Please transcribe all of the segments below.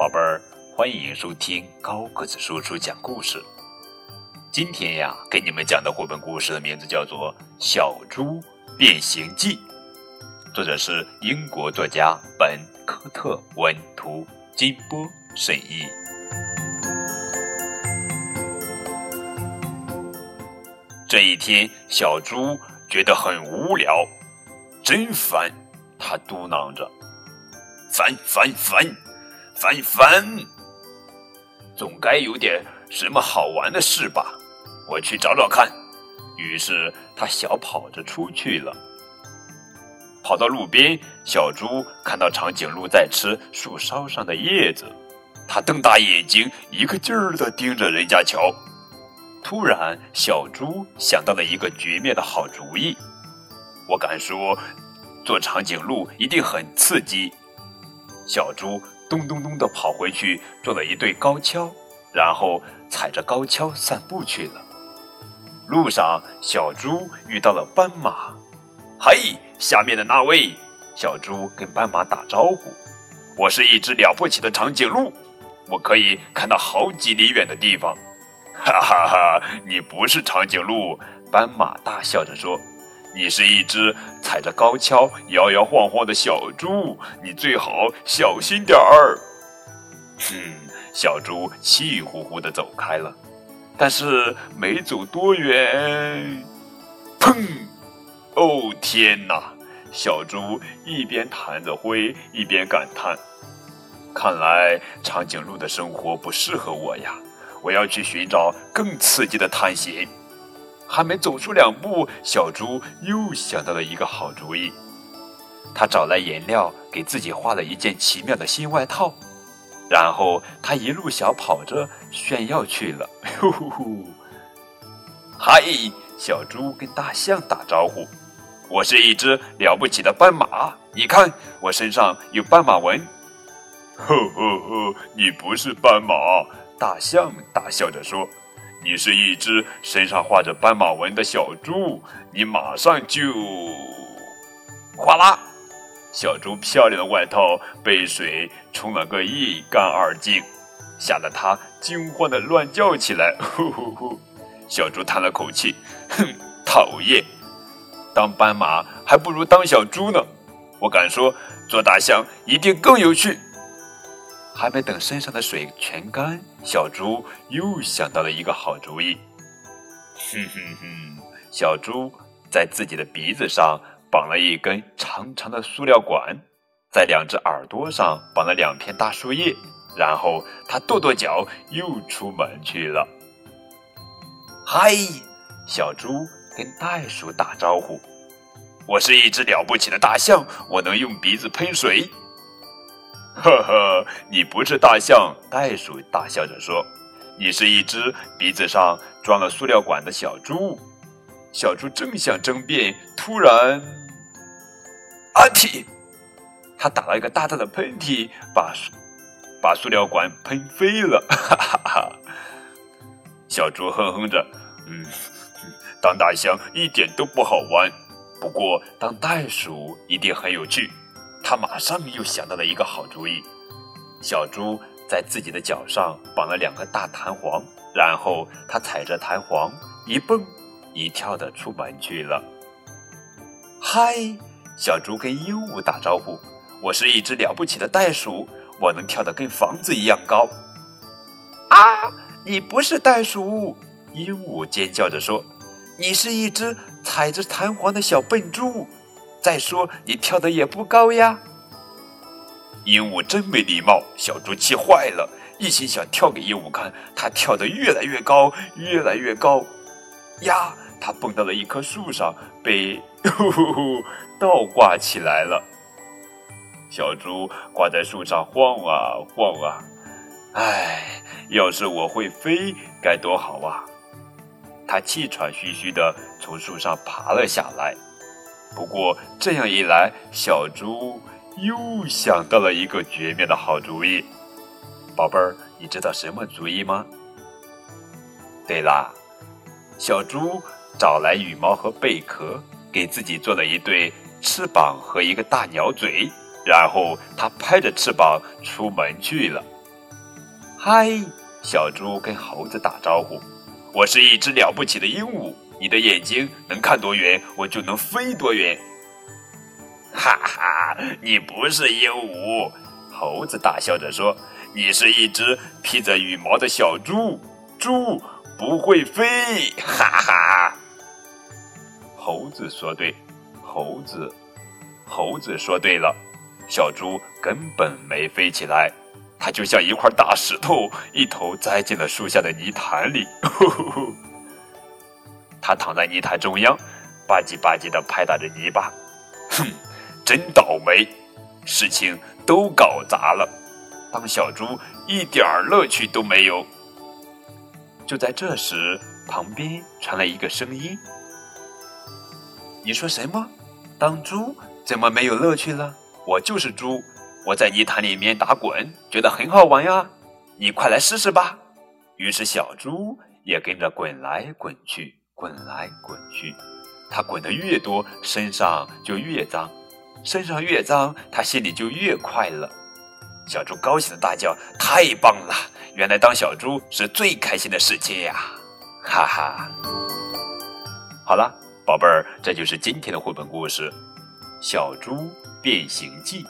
宝贝儿，欢迎收听高个子叔叔讲故事。今天呀，给你们讲的绘本故事的名字叫做《小猪变形记》，作者是英国作家本·科特文图，金波审译。这一天，小猪觉得很无聊，真烦，他嘟囔着：“烦烦烦！”翻一翻，总该有点什么好玩的事吧？我去找找看。于是他小跑着出去了。跑到路边，小猪看到长颈鹿在吃树梢上的叶子，它瞪大眼睛，一个劲儿的盯着人家瞧。突然，小猪想到了一个绝妙的好主意。我敢说，做长颈鹿一定很刺激。小猪。咚咚咚的跑回去，做了一对高跷，然后踩着高跷散步去了。路上，小猪遇到了斑马。嘿，下面的那位，小猪跟斑马打招呼：“我是一只了不起的长颈鹿，我可以看到好几里远的地方。”哈哈哈，你不是长颈鹿，斑马大笑着说。你是一只踩着高跷摇摇晃晃的小猪，你最好小心点儿。哼，小猪气呼呼地走开了，但是没走多远，砰！哦天哪！小猪一边弹着灰，一边感叹：“看来长颈鹿的生活不适合我呀！我要去寻找更刺激的探险。”还没走出两步，小猪又想到了一个好主意。他找来颜料，给自己画了一件奇妙的新外套，然后他一路小跑着炫耀去了。呼呼呼！嗨，小猪跟大象打招呼：“我是一只了不起的斑马，你看我身上有斑马纹。”呵呵呵，你不是斑马！大象大笑着说。你是一只身上画着斑马纹的小猪，你马上就哗啦！小猪漂亮的外套被水冲了个一干二净，吓得它惊慌的乱叫起来。呼呼呼！小猪叹了口气，哼，讨厌，当斑马还不如当小猪呢。我敢说，做大象一定更有趣。还没等身上的水全干，小猪又想到了一个好主意。哼哼哼！小猪在自己的鼻子上绑了一根长长的塑料管，在两只耳朵上绑了两片大树叶，然后他跺跺脚，又出门去了。嗨，小猪跟袋鼠打招呼：“我是一只了不起的大象，我能用鼻子喷水。”呵呵，你不是大象，袋鼠大笑着说：“你是一只鼻子上装了塑料管的小猪。”小猪正想争辩，突然，阿嚏！他打了一个大大的喷嚏，把把塑料管喷飞了。哈哈哈！小猪哼哼着：“嗯，当大象一点都不好玩，不过当袋鼠一定很有趣。”他马上又想到了一个好主意。小猪在自己的脚上绑了两个大弹簧，然后他踩着弹簧一蹦一跳的出门去了。嗨，小猪跟鹦鹉打招呼：“我是一只了不起的袋鼠，我能跳得跟房子一样高。”啊，你不是袋鼠！鹦鹉尖叫着说：“你是一只踩着弹簧的小笨猪。”再说，你跳的也不高呀。鹦鹉真没礼貌，小猪气坏了，一心想跳给鹦鹉看。它跳得越来越高，越来越高，呀，它蹦到了一棵树上，被呼呼呼倒挂起来了。小猪挂在树上晃啊晃啊，唉，要是我会飞，该多好啊！它气喘吁吁地从树上爬了下来。不过这样一来，小猪又想到了一个绝妙的好主意。宝贝儿，你知道什么主意吗？对啦，小猪找来羽毛和贝壳，给自己做了一对翅膀和一个大鸟嘴，然后它拍着翅膀出门去了。嗨，小猪跟猴子打招呼：“我是一只了不起的鹦鹉，你的眼睛能看多远，我就能飞多远。”哈哈，你不是鹦鹉，猴子大笑着说：“你是一只披着羽毛的小猪，猪不会飞。”哈哈，猴子说对，猴子，猴子说对了，小猪根本没飞起来。它就像一块大石头，一头栽进了树下的泥潭里。它躺在泥潭中央，吧唧吧唧地拍打着泥巴。哼，真倒霉，事情都搞砸了。当小猪一点乐趣都没有。就在这时，旁边传来一个声音：“你说什么？当猪怎么没有乐趣了？我就是猪。”我在泥潭里面打滚，觉得很好玩呀！你快来试试吧。于是小猪也跟着滚来滚去，滚来滚去。它滚得越多，身上就越脏，身上越脏，它心里就越快乐。小猪高兴的大叫：“太棒了！原来当小猪是最开心的事情呀！”哈哈。好了，宝贝儿，这就是今天的绘本故事《小猪变形记》。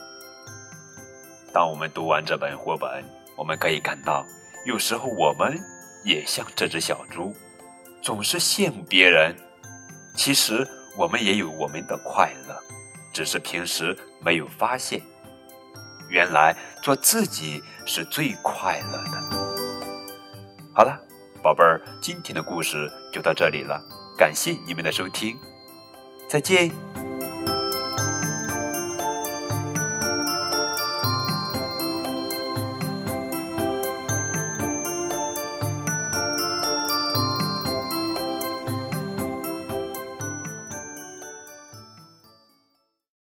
当我们读完这本绘本，我们可以看到，有时候我们也像这只小猪，总是羡慕别人。其实我们也有我们的快乐，只是平时没有发现。原来做自己是最快乐的。好了，宝贝儿，今天的故事就到这里了，感谢你们的收听，再见。